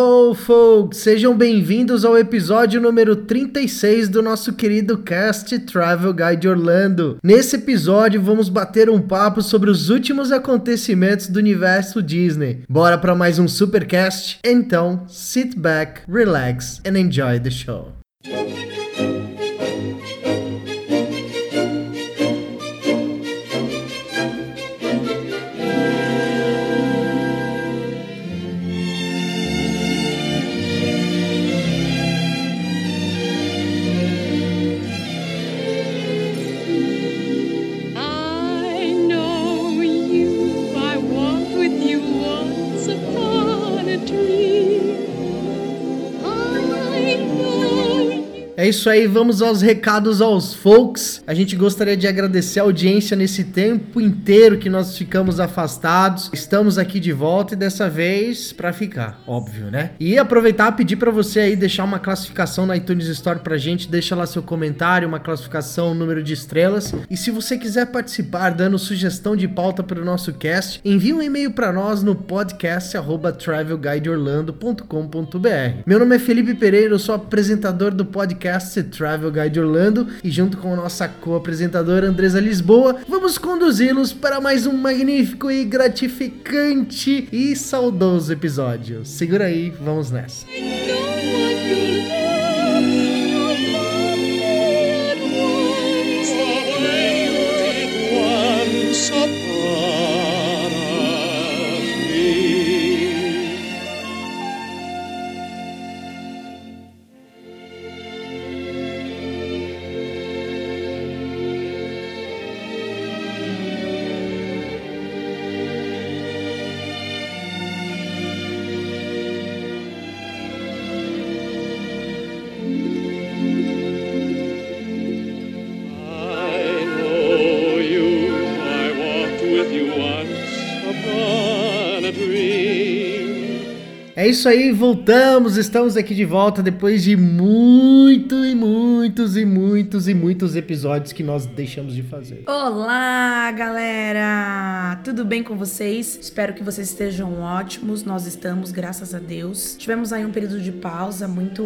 Hello, folks! Sejam bem-vindos ao episódio número 36 do nosso querido cast Travel Guide Orlando. Nesse episódio, vamos bater um papo sobre os últimos acontecimentos do universo Disney. Bora para mais um supercast? Então, sit back, relax and enjoy the show. É isso aí, vamos aos recados aos folks. A gente gostaria de agradecer a audiência nesse tempo inteiro que nós ficamos afastados. Estamos aqui de volta e dessa vez pra ficar, óbvio, né? E aproveitar e pedir pra você aí deixar uma classificação na iTunes Store pra gente, deixa lá seu comentário, uma classificação, um número de estrelas. E se você quiser participar dando sugestão de pauta para o nosso cast, envie um e-mail pra nós no podcast@travelguideorlando.com.br. Meu nome é Felipe Pereira, eu sou apresentador do podcast Travel Guide Orlando e junto com a nossa co-apresentadora Andresa Lisboa, vamos conduzi-los para mais um magnífico e gratificante e saudoso episódio. Segura aí, vamos nessa. I É isso aí, voltamos, estamos aqui de volta depois de muito e muitos e muitos e muitos episódios que nós deixamos de fazer. Olá, galera! Tudo bem com vocês? Espero que vocês estejam ótimos. Nós estamos, graças a Deus. Tivemos aí um período de pausa muito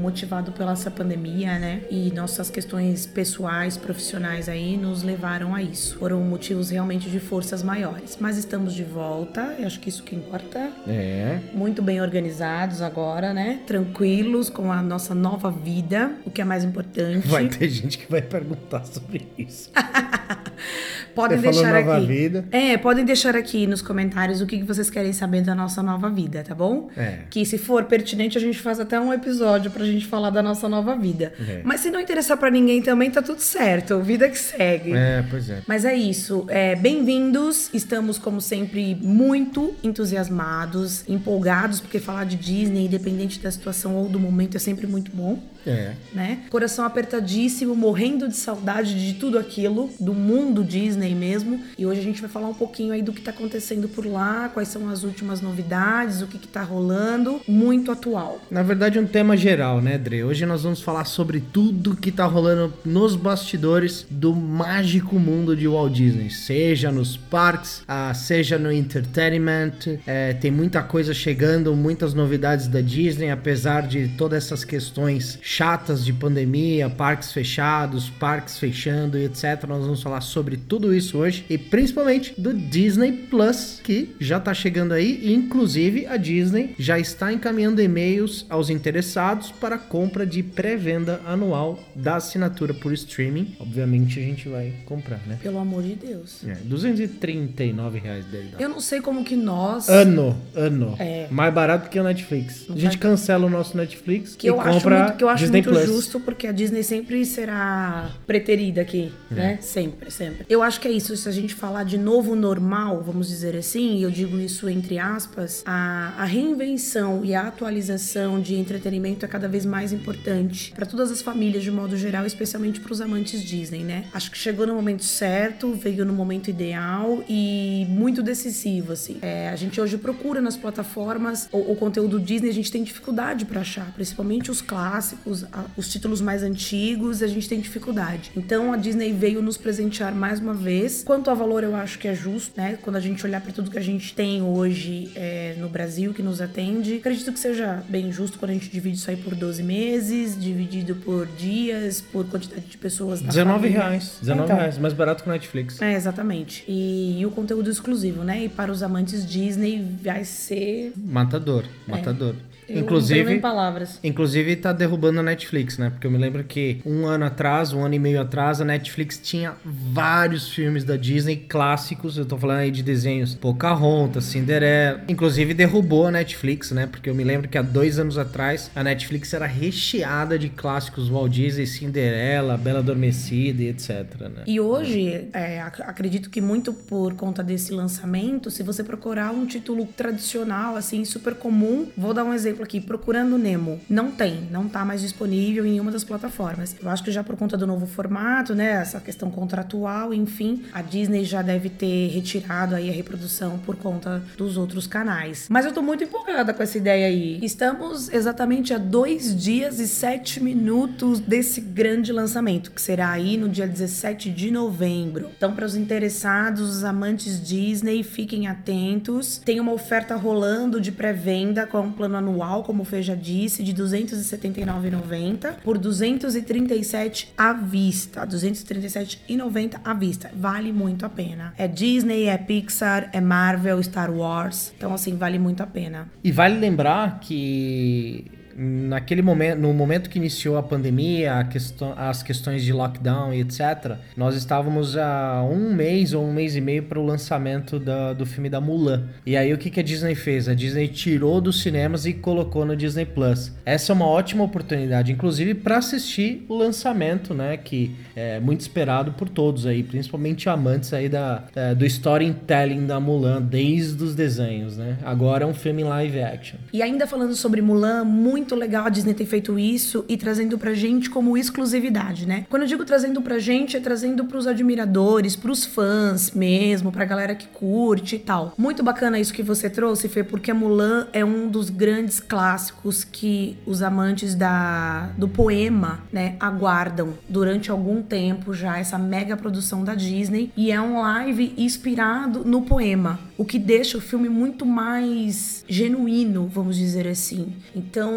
motivado pela essa pandemia, né? E nossas questões pessoais, profissionais aí nos levaram a isso. Foram motivos realmente de forças maiores. Mas estamos de volta, eu acho que isso que importa. É. Muito bem organizados agora, né? Tranquilos com a nossa nova vida, o que é mais importante. Vai ter gente que vai perguntar sobre isso. Podem Você falou deixar nova aqui. vida. É, podem deixar aqui nos comentários o que vocês querem saber da nossa nova vida, tá bom? É. Que se for pertinente, a gente faz até um episódio pra gente falar da nossa nova vida. É. Mas se não interessar pra ninguém também, tá tudo certo. Vida que segue. É, pois é. Mas é isso. É, Bem-vindos. Estamos, como sempre, muito entusiasmados, empolgados, porque falar de Disney, independente da situação ou do momento, é sempre muito bom É. né? Coração apertadíssimo, morrendo de saudade de tudo aquilo, do mundo Disney mesmo. E hoje a gente vai falar um pouquinho aí do que tá acontecendo por lá, quais são as últimas novidades, o que que tá rolando. Muito atual. Na verdade, um tema geral, né, Dre? Hoje nós vamos falar sobre tudo que tá rolando nos bastidores do mágico mundo de Walt Disney. Seja nos parques, ah, seja no entertainment. É, tem muita coisa chegando, muitas novidades da Disney, apesar de todas essas questões chatas de pandemia, parques fechados, parques fechando e etc. Nós vamos falar sobre tudo isso hoje e principalmente do Disney Plus, que já tá chegando aí. E, inclusive, a Disney já está encaminhando e-mails aos interessados para compra de pré-venda anual da assinatura por streaming. Obviamente, a gente vai comprar, né? Pelo amor de Deus. É, 239 reais dele. Eu não sei como que nós. Ano, ano. É. Mais barato que o Netflix. A gente cancela o nosso Netflix Que e eu acho compra muito, que eu acho acho Disney muito Plus. justo porque a Disney sempre será preterida aqui, É. né? Sempre, sempre. Eu acho que é isso. Se a gente falar de novo normal, vamos dizer assim, e eu digo isso entre aspas, a, a reinvenção e a atualização de entretenimento é cada vez mais importante para todas as famílias de modo geral, especialmente para os amantes Disney, né? Acho que chegou no momento certo, veio no momento ideal e muito decisivo, assim. É, a gente hoje procura nas plataformas o, o conteúdo Disney, a gente tem dificuldade para achar, principalmente os clássicos, a- os títulos mais antigos, a gente tem dificuldade. Então a Disney veio nos presentear mais uma vez. Quanto a valor, eu acho que é justo, né? Quando a gente olhar para tudo que a gente tem hoje é, no Brasil, que nos atende, acredito que seja bem justo quando a gente divide isso aí por 12 meses, dividido por dias, por quantidade de pessoas na 19 família. reais. 19 Então, reais, mais barato que o Netflix. é, exatamente. E, e o conteúdo exclusivo, né? E para os amantes Disney vai ser. Matador, matador. Eu Inclusive, palavras. inclusive tá derrubando a Netflix, né? Porque eu me lembro que um ano atrás, um ano e meio atrás, a Netflix tinha vários filmes da Disney clássicos. Eu tô falando aí de desenhos Pocahontas, Cinderela. Inclusive derrubou a Netflix, né? Porque eu me lembro que há dois anos atrás a Netflix era recheada de clássicos Walt Disney, Cinderela, Bela Adormecida e etc, né? E hoje, é, ac- acredito que muito por conta desse lançamento, se você procurar um título tradicional, assim, super comum, vou dar um exemplo aqui, Procurando Nemo. Não tem, não tá mais disponível em nenhuma das plataformas. Eu acho que já por conta do novo formato, né, essa questão contratual, enfim, a Disney já deve ter retirado aí a reprodução por conta dos outros canais. Mas eu tô muito empolgada com essa ideia aí. Estamos exatamente a dois dias e sete minutos desse grande lançamento, que será aí no dia 17 de novembro. Então, para os interessados, os amantes Disney, fiquem atentos. Tem uma oferta rolando de pré-venda com um plano anual, como o Fê já disse, de R$ 279,90 por 237 à vista. R$ 237,90 à vista. Vale muito a pena. É Disney, é Pixar, é Marvel, Star Wars. Então, assim, vale muito a pena. E vale lembrar que naquele momento, no momento que iniciou a pandemia, a as questões de lockdown e etc, nós estávamos a um mês ou um mês e meio para o lançamento da- do filme da Mulan. E aí o que, que a Disney fez? A Disney tirou dos cinemas e colocou no Disney Plus. Essa é uma ótima oportunidade, inclusive para assistir o lançamento, né, que é muito esperado por todos aí, principalmente amantes aí da, é, do storytelling da Mulan desde os desenhos, né? Agora é um filme live action. E ainda falando sobre Mulan, muito legal a Disney ter feito isso e trazendo pra gente como exclusividade, né? Quando eu digo trazendo pra gente, é trazendo pros admiradores, pros fãs mesmo, pra galera que curte e tal. Muito bacana isso que você trouxe, Fê, porque Mulan é um dos grandes clássicos que os amantes da, do poema, né, aguardam durante algum tempo já essa mega produção da Disney e é um live inspirado no poema, o que deixa o filme muito mais genuíno, vamos dizer assim. Então,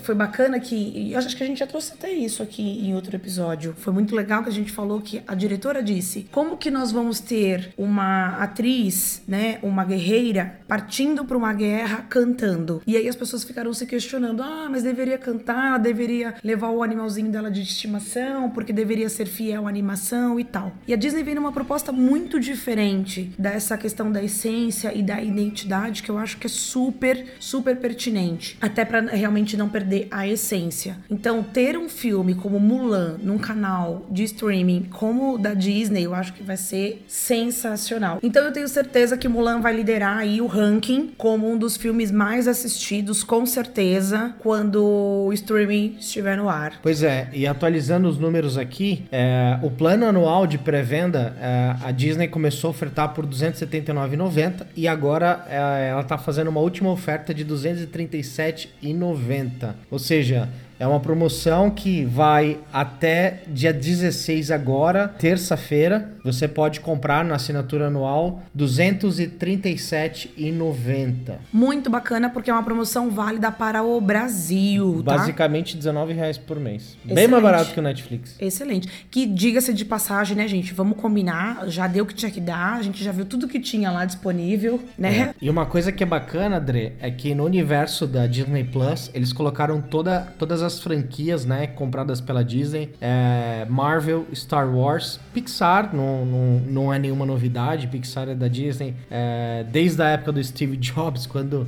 foi bacana que eu acho que a gente já trouxe até isso aqui em outro episódio. Foi muito legal que a gente falou que a diretora disse: "Como que nós vamos ter uma atriz, né, uma guerreira partindo para uma guerra cantando?" E aí as pessoas ficaram se questionando: "Ah, mas deveria cantar, deveria levar o animalzinho dela de estimação, porque deveria ser fiel à animação e tal". E a Disney vem numa proposta muito diferente dessa questão da essência e da identidade que eu acho que é super, super pertinente, até para realmente realmente não perder a essência. Então, ter um filme como Mulan num canal de streaming como o da Disney, eu acho que vai ser sensacional. Então, eu tenho certeza que Mulan vai liderar aí o ranking como um dos filmes mais assistidos, com certeza, quando o streaming estiver no ar. Pois é, e atualizando os números aqui, é, o plano anual de pré-venda, é, a Disney começou a ofertar por 279,90 e agora é, ela está fazendo uma última oferta de 237,90. 90. Ou seja, é uma promoção que vai até dia 16 agora, terça-feira. Você pode comprar na assinatura anual R$ 237,90. Muito bacana porque é uma promoção válida para o Brasil, tá? Basicamente R$19,00 por mês. Bem Excelente. mais barato que o Netflix. Excelente. Que diga-se de passagem, né, gente? Vamos combinar. Já deu o que tinha que dar. A gente já viu tudo que tinha lá disponível, né? E uma coisa que é bacana, André, é que no universo da Disney Plus, eles colocaram toda, todas as franquias, né, compradas pela Disney. É, Marvel, Star Wars, Pixar, não, não, não é nenhuma novidade. Pixar é da Disney é, desde a época do Steve Jobs, quando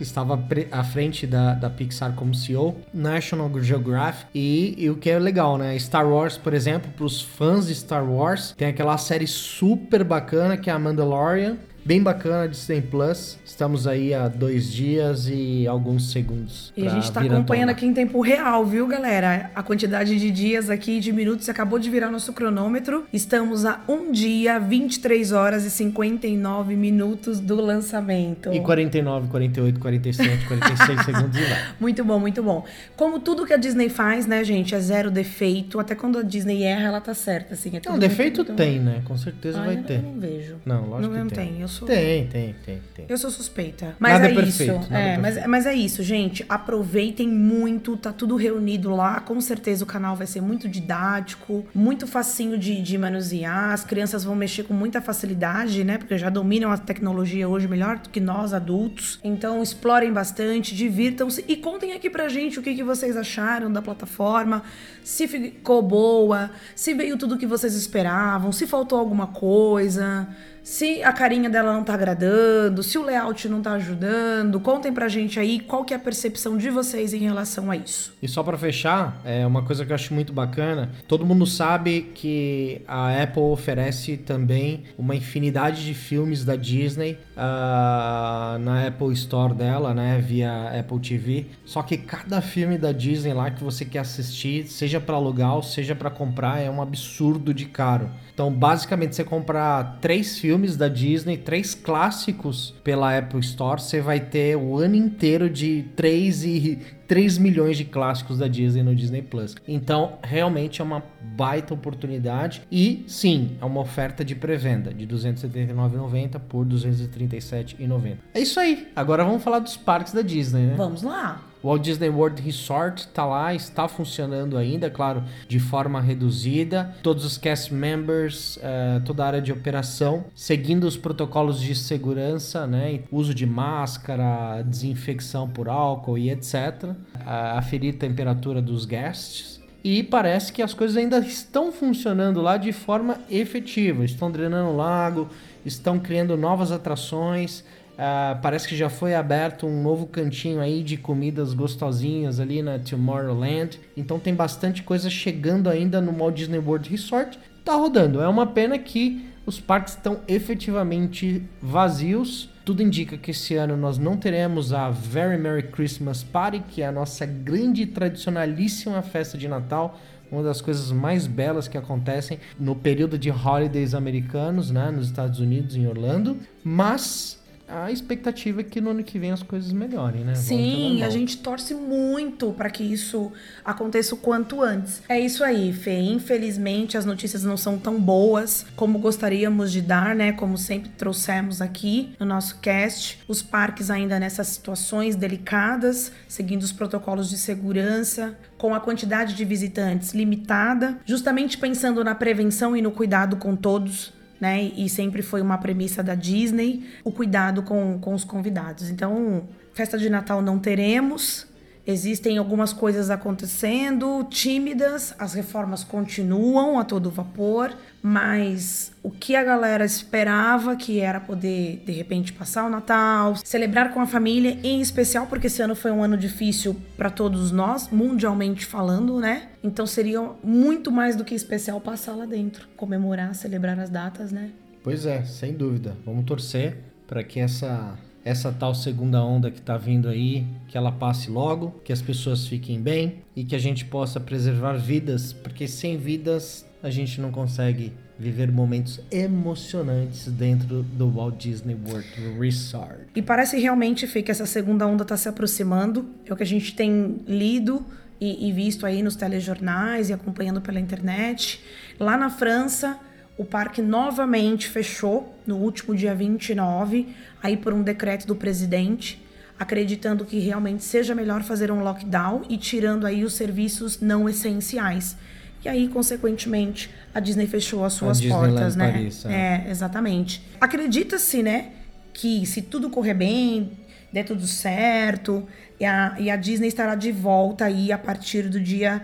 estava à frente da, da Pixar como CEO, National Geographic, e, e o que é legal, né? Star Wars, por exemplo, para os fãs de Star Wars, tem aquela série super bacana que é a Mandalorian, bem bacana, Disney Plus. Estamos aí há dois dias e alguns segundos. E a gente tá acompanhando aqui em tempo real, viu, galera? A quantidade de dias aqui, de minutos, acabou de virar nosso cronômetro. Estamos a um dia, 23 horas e 59 minutos do lançamento. E 49, 48, 47, 46 segundos e vai. Muito bom, muito bom. Como tudo que a Disney faz, né, gente, é zero defeito. Até quando a Disney erra, ela tá certa, assim. É Não, muito, defeito muito- tem, né? Com certeza Ah, vai eu ter. não vejo. Não, lógico não, que não tem. tem. Eu Tem, tem, tem, tem. Eu sou suspeita. Mas Nada é, é perfeito, isso. É, é mas, mas é isso, gente. Aproveitem muito, tá tudo reunido lá. Com certeza o canal vai ser muito didático, muito facinho de, de manusear. As crianças vão mexer com muita facilidade, né? Porque já dominam a tecnologia hoje melhor do que nós adultos. Então explorem bastante, divirtam-se e contem aqui pra gente o que, que vocês acharam da plataforma, se ficou boa, se veio tudo o que vocês esperavam, se faltou alguma coisa. Se a carinha dela não tá agradando, se o layout não tá ajudando, contem pra gente aí qual que é a percepção de vocês em relação a isso. E só pra fechar, é uma coisa que eu acho muito bacana. Todo mundo sabe que a Apple oferece também uma infinidade de filmes da Disney ah, na Apple Store dela, né, via Apple TV. Só que cada filme da Disney lá que você quer assistir, seja pra alugar ou seja pra comprar, é um absurdo de caro. Então, basicamente, você comprar três filmes da Disney, três clássicos pela Apple Store, você vai ter o ano inteiro de 3 e 3 milhões de clássicos da Disney no Disney Plus. Então, realmente é uma baita oportunidade e sim, é uma oferta de pré-venda de R$ 279,90 por R$ 237,90. É isso aí. Agora vamos falar dos parques da Disney, né? Vamos lá? O Walt Disney World Resort tá lá, está funcionando ainda, claro, de forma reduzida. Todos os cast members, eh, toda a área de operação, seguindo os protocolos de segurança, né? Uso de máscara, desinfecção por álcool e etc. Aferir a temperatura dos guests. E parece que as coisas ainda estão funcionando lá de forma efetiva. Estão drenando o lago, estão criando novas atrações. Ah, parece que já foi aberto um novo cantinho aí de comidas gostosinhas ali na Tomorrowland. Então tem bastante coisa chegando ainda no Walt Disney World Resort. Tá rodando. É uma pena que os parques estão efetivamente vazios. Tudo indica que esse ano nós não teremos a Very Merry Christmas Party, que é a nossa grande e tradicionalíssima festa de Natal uma das coisas mais belas que acontecem no período de holidays americanos, né, nos Estados Unidos, em Orlando. Mas a expectativa é que no ano que vem as coisas melhorem, né? Sim, a gente torce muito para que isso aconteça o quanto antes. É isso aí, Fê. Infelizmente as notícias não são tão boas como gostaríamos de dar, né? Como sempre trouxemos aqui no nosso cast. Os parques ainda nessas situações delicadas, seguindo os protocolos de segurança, com a quantidade de visitantes limitada, justamente pensando na prevenção e no cuidado com todos né? E sempre foi uma premissa da Disney o cuidado com, com os convidados. Então, festa de Natal não teremos. Existem algumas coisas acontecendo, tímidas, as reformas continuam a todo vapor, mas o que a galera esperava, que era poder de repente passar o Natal, celebrar com a família, em especial porque esse ano foi um ano difícil para todos nós, mundialmente falando, né? Então seria muito mais do que especial passar lá dentro, comemorar, celebrar as datas, né? Pois é, sem dúvida. Vamos torcer para que essa essa tal segunda onda que tá vindo aí, que ela passe logo, que as pessoas fiquem bem e que a gente possa preservar vidas, porque sem vidas a gente não consegue viver momentos emocionantes dentro do Walt Disney World Resort. E parece realmente, Fê, que essa segunda onda está se aproximando. É o que a gente tem lido e, e visto aí nos telejornais e acompanhando pela internet. Lá na França, o parque novamente fechou no último dia 29, aí por um decreto do presidente, acreditando que realmente seja melhor fazer um lockdown e tirando aí os serviços não essenciais. E aí, consequentemente, a Disney fechou as suas Disneyland portas, né? Paris, é. é, exatamente. Acredita-se, né, que se tudo correr bem, der tudo certo, e a, e a Disney estará de volta aí a partir do dia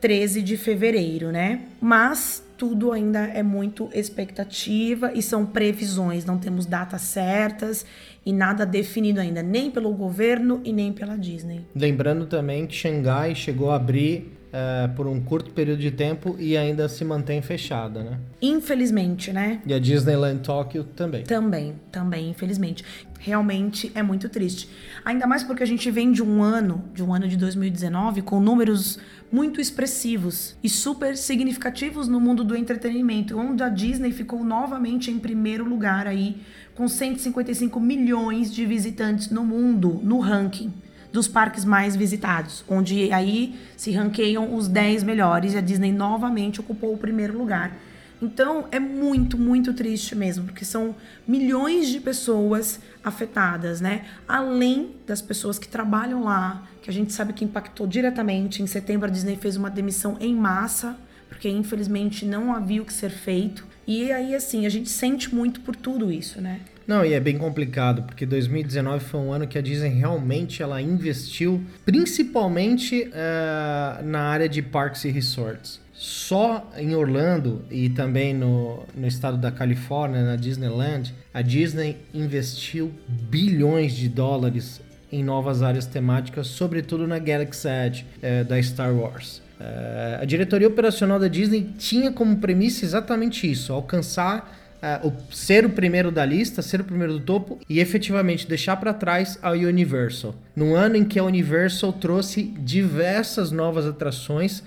13 de fevereiro, né? Mas tudo ainda é muito expectativa e são previsões, não temos datas certas e nada definido ainda, nem pelo governo e nem pela Disney. Lembrando também que Xangai chegou a abrir eh, por um curto período de tempo e ainda se mantém fechada, né? Infelizmente, né? E a Disneyland Tóquio também. Também, também, infelizmente. Realmente é muito triste. Ainda mais porque a gente vem de um ano, de um ano de 2019, com números muito expressivos e super significativos no mundo do entretenimento, onde a Disney ficou novamente em primeiro lugar aí, com 155 milhões de visitantes no mundo, no ranking dos parques mais visitados, onde aí se ranqueiam os 10 melhores e a Disney novamente ocupou o primeiro lugar. Então é muito, muito triste mesmo, porque são milhões de pessoas afetadas, né? Além das pessoas que trabalham lá, que a gente sabe que impactou diretamente. Em setembro a Disney fez uma demissão em massa, porque infelizmente não havia o que ser feito. E aí, assim, a gente sente muito por tudo isso, né? Não, e é bem complicado, porque 2019 foi um ano que a Disney realmente ela investiu, principalmente eh, na área de parques e resorts. Só em Orlando e também no, no estado da Califórnia, na Disneyland, a Disney investiu bilhões de dólares em novas áreas temáticas, sobretudo na Galaxy Edge eh, da Star Wars. Eh, a diretoria operacional da Disney tinha como premissa exatamente isso: alcançar eh, o, ser o primeiro da lista, ser o primeiro do topo e efetivamente deixar para trás a Universal. No ano em que a Universal trouxe diversas novas atrações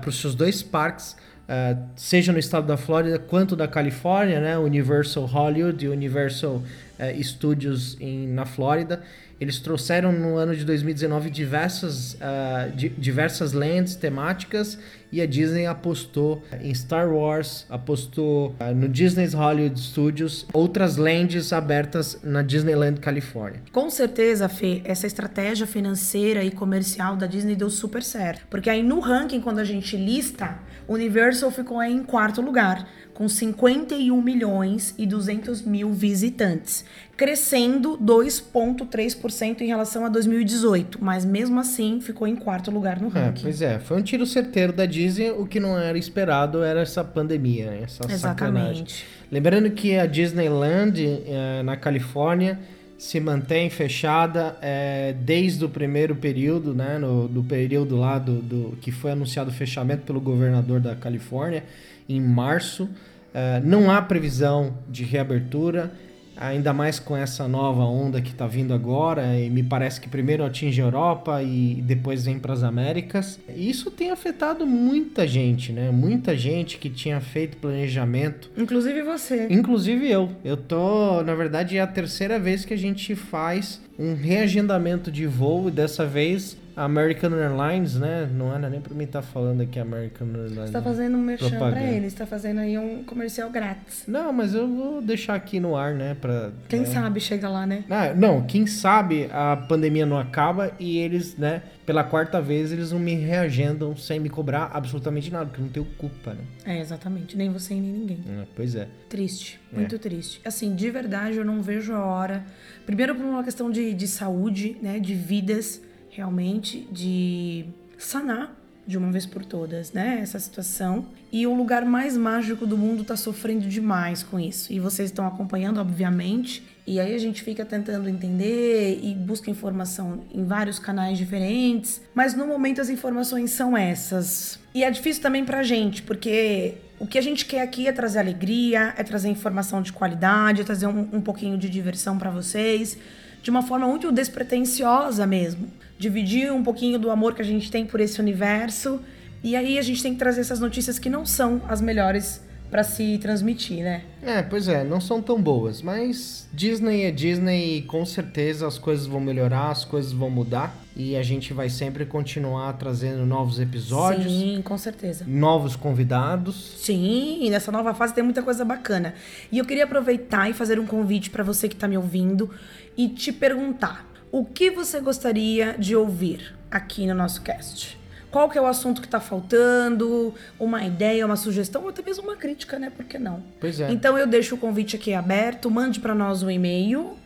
para os seus dois parques, uh, seja no estado da Flórida quanto da Califórnia, né? Universal Hollywood e Universal uh, Studios em, na Flórida. Eles trouxeram no ano de 2019 diversas, uh, di diversas lands temáticas e a Disney apostou em Star Wars, apostou uh, no Disney's Hollywood Studios, outras lands abertas na Disneyland Califórnia. Com certeza, Fê, essa estratégia financeira e comercial da Disney deu super certo. Porque aí no ranking, quando a gente lista, Universal ficou em quarto lugar, com 51 milhões e 200 mil visitantes, crescendo 2,3% em relação a 2018, mas mesmo assim ficou em quarto lugar no É, ranking. pois é, foi um tiro certeiro da Disney, o que não era esperado era essa pandemia, essa sacanagem. Exatamente. Lembrando que a Disneyland eh, na Califórnia se mantém fechada eh, desde o primeiro período, né, no, do período lá do, do- que foi anunciado o fechamento pelo governador da Califórnia em março. Eh, não há previsão de reabertura, ainda mais com essa nova onda que está vindo agora. E me parece que primeiro atinge a Europa e depois vem para as Américas. Isso tem afetado muita gente, né? Muita gente que tinha feito planejamento Inclusive você. Inclusive eu. Eu tô, na verdade, é a terceira vez que a gente faz um reagendamento de voo e dessa vez American Airlines, né? Não era nem pra mim estar falando aqui American Airlines. Você tá fazendo um merchan pra Propaganda. ele, você tá fazendo aí um comercial grátis. Não, mas eu vou deixar aqui no ar, né? Pra, Quem né? sabe chega lá, né? Ah, não, quem sabe a pandemia não acaba e eles, né, pela quarta vez, eles não me reagendam sem me cobrar absolutamente nada, porque eu não tenho culpa, né? É, exatamente. Nem você e nem ninguém. É, pois é. Triste, muito triste. Assim, de verdade, eu não vejo a hora. Primeiro, por uma questão de, de saúde, né? De vidas, realmente, de sanar de uma vez por todas, né? Essa situação. E o lugar mais mágico do mundo tá sofrendo demais com isso. E vocês estão acompanhando, obviamente. E aí a gente fica tentando entender e busca informação em vários canais diferentes. Mas no momento as informações são essas. E é difícil também pra gente, porque o que a gente quer aqui é trazer alegria, é trazer informação de qualidade, é trazer um, um pouquinho de diversão pra vocês, de uma forma muito despretensiosa mesmo. Dividir um pouquinho do amor que a gente tem por esse universo. E aí a gente tem que trazer essas notícias que não são as melhores pra se transmitir, né? É, pois é, não são tão boas, mas Disney é Disney e com certeza as coisas vão melhorar, as coisas vão mudar e a gente vai sempre continuar trazendo novos episódios, Sim, com certeza. novos convidados. Sim, e nessa nova fase tem muita coisa bacana. E eu queria aproveitar e fazer um convite para você que tá me ouvindo e te perguntar: o que você gostaria de ouvir aqui no nosso cast? Qual que é o assunto que tá faltando? Uma ideia, uma sugestão ou até mesmo uma crítica, né? Por que não? Pois é. Então eu deixo o convite aqui aberto, mande para nós um e-mail.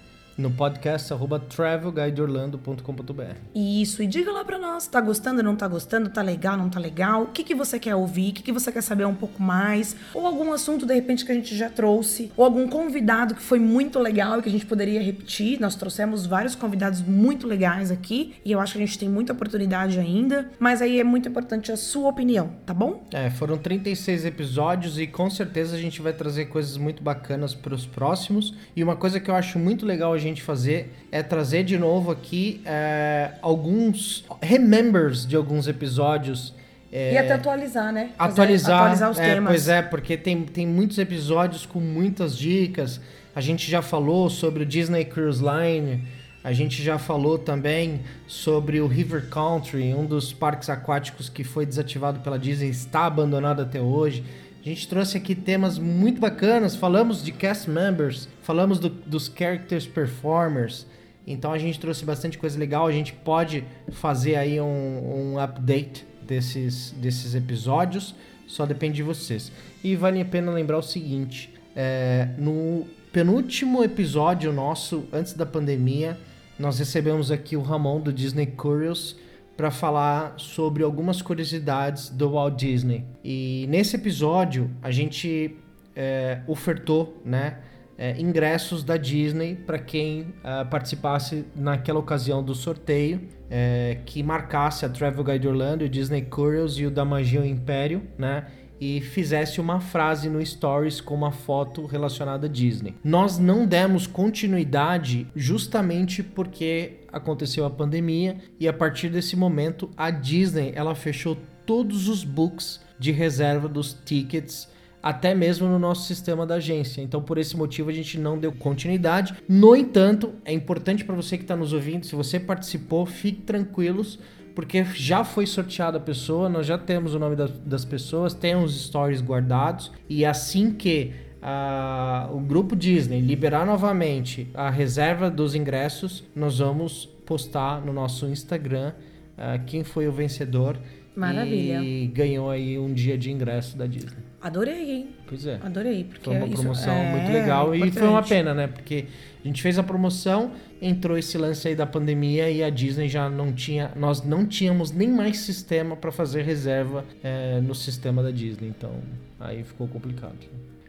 No podcast arroba travelguideorlando.com.br. Isso, e diga lá pra nós, tá gostando, não tá gostando, tá legal, não tá legal? O que, que você quer ouvir? O que, que você quer saber um pouco mais? Ou algum assunto, de repente, que a gente já trouxe? Ou algum convidado que foi muito legal e que a gente poderia repetir? Nós trouxemos vários convidados muito legais aqui e eu acho que a gente tem muita oportunidade ainda, mas aí é muito importante a sua opinião, tá bom? É, foram 36 episódios e com certeza a gente vai trazer coisas muito bacanas para os próximos. E uma coisa que eu acho muito legal a gente fazer é trazer de novo aqui é, alguns remembers de alguns episódios. é, E até atualizar, né? Fazer- atualizar, atualizar os é, temas. Pois é, porque tem, tem muitos episódios com muitas dicas. A gente já falou sobre o Disney Cruise Line. A gente já falou também sobre o River Country, um dos parques aquáticos que foi desativado pela Disney, está abandonado até hoje. A gente trouxe aqui temas muito bacanas, falamos de cast members, falamos do- dos characters performers. Então a gente trouxe bastante coisa legal. A gente pode fazer aí um, um update desses, desses episódios, só depende de vocês. E vale a pena lembrar o seguinte: é, no penúltimo episódio nosso, antes da pandemia, nós recebemos aqui o Ramon do Disney Curious para falar sobre algumas curiosidades do Walt Disney. E nesse episódio a gente é, ofertou, né? é, ingressos da Disney para quem ah, participasse naquela ocasião do sorteio é, que marcasse a Travel Guide Orlando, o Disney Curious e o da Magia o Império, né? E fizesse uma frase no Stories com uma foto relacionada a Disney. Nós não demos continuidade justamente porque aconteceu a pandemia e a partir desse momento a Disney ela fechou todos os books de reserva dos tickets até mesmo no nosso sistema da agência. Então, por esse motivo, a gente não deu continuidade. No entanto, é importante para você que está nos ouvindo, se você participou, fique tranquilos, porque já foi sorteada a pessoa, nós já temos o nome das, das pessoas, tem os stories guardados, e assim que ah, o grupo Disney liberar novamente a reserva dos ingressos, nós vamos postar no nosso Instagram ah, quem foi o vencedor. Maravilha. E ganhou aí um dia de ingresso da Disney. Adorei, hein? Pois é. Adorei, porque Foi uma promoção é muito legal e foi uma pena, né? Porque a gente fez a promoção, entrou esse lance aí da pandemia e a Disney já não tinha, nós não tínhamos nem mais sistema para fazer reserva é, no sistema da Disney, então aí ficou complicado.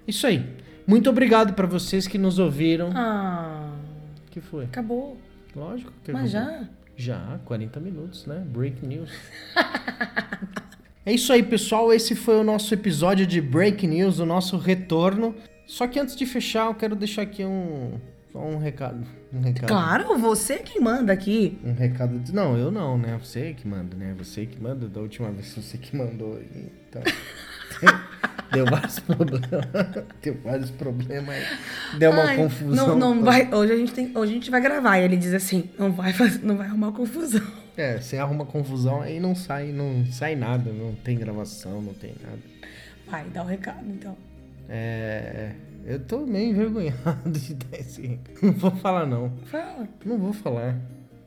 Isso aí. Muito obrigado para vocês que nos ouviram. Ah, que foi? acabou. Lógico que Mas acabou. já? Já, 40 minutos, né? Break news. é isso aí, pessoal. Esse foi o nosso episódio de Break News, o nosso retorno. Só que antes de fechar, eu quero deixar aqui um, só um recado. Um recado. Claro, você quem manda aqui. Um recado. De... Não, eu não, né? Você que manda, né? Você que manda. Da última vez você que mandou. Então. Deu vários problemas. Deu vários problemas. Deu uma Ai, confusão. Não, não vai, hoje, a gente tem, hoje a gente vai gravar e ele diz assim: não vai, faz- não vai arrumar confusão. É, você arruma confusão aí não sai, não sai nada, não tem gravação, não tem nada. Vai, dá o recado então. É. Eu tô meio envergonhado de dar esse. Não vou falar, não. Fala. Não vou falar.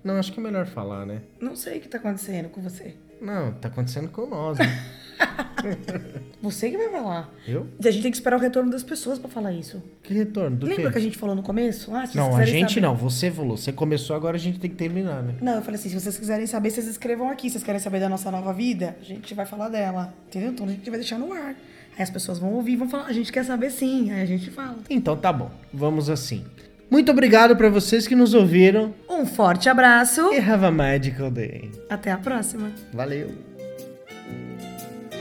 Não, acho que é melhor falar, né? Não sei o que tá acontecendo com você. Não, tá acontecendo com nós, né? Você que vai falar. Eu? A gente tem que esperar o retorno das pessoas pra falar isso. Que retorno? Do Lembra quê? que a gente falou no começo? Ah, se Não, a gente saber- não. Você falou. Você começou, agora a gente tem que terminar, né? Não, eu falei assim, se vocês quiserem saber, vocês escrevam aqui. Vocês querem saber da nossa nova vida? A gente vai falar dela. Entendeu? Então a gente vai deixar no ar. Aí as pessoas vão ouvir e vão falar, a gente quer saber sim. Aí a gente fala. Então tá bom. Vamos assim. Muito obrigado pra vocês que nos ouviram. Um forte abraço. E have a magical day. Até a próxima. Valeu.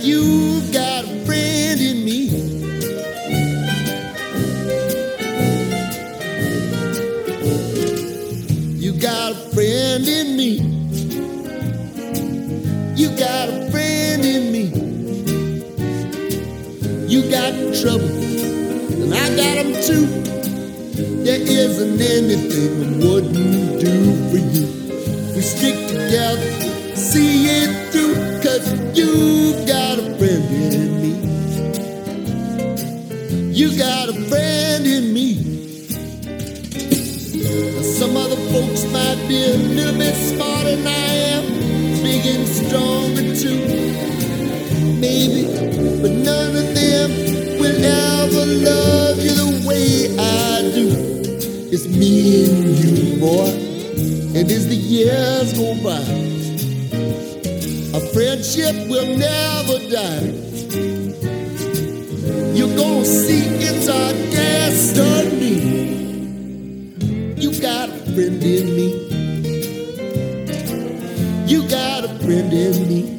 You got a friend in me. You got a friend in me. You got a friend in me. You got trouble, and I got too. Yeah, isn't anything I wouldn't do for you. We stick together, see it through, you've got a friend in me. You got a friend in me. Some other folks might be a little bit smarter than I am, big and stronger too. Maybe, but none of them will ever love you the way I do. It's me and you, boy. And as the years go by, friendship will never die. You're gonna see it's our destiny. You got a friend in me. You got a friend in me. You got a friend in me.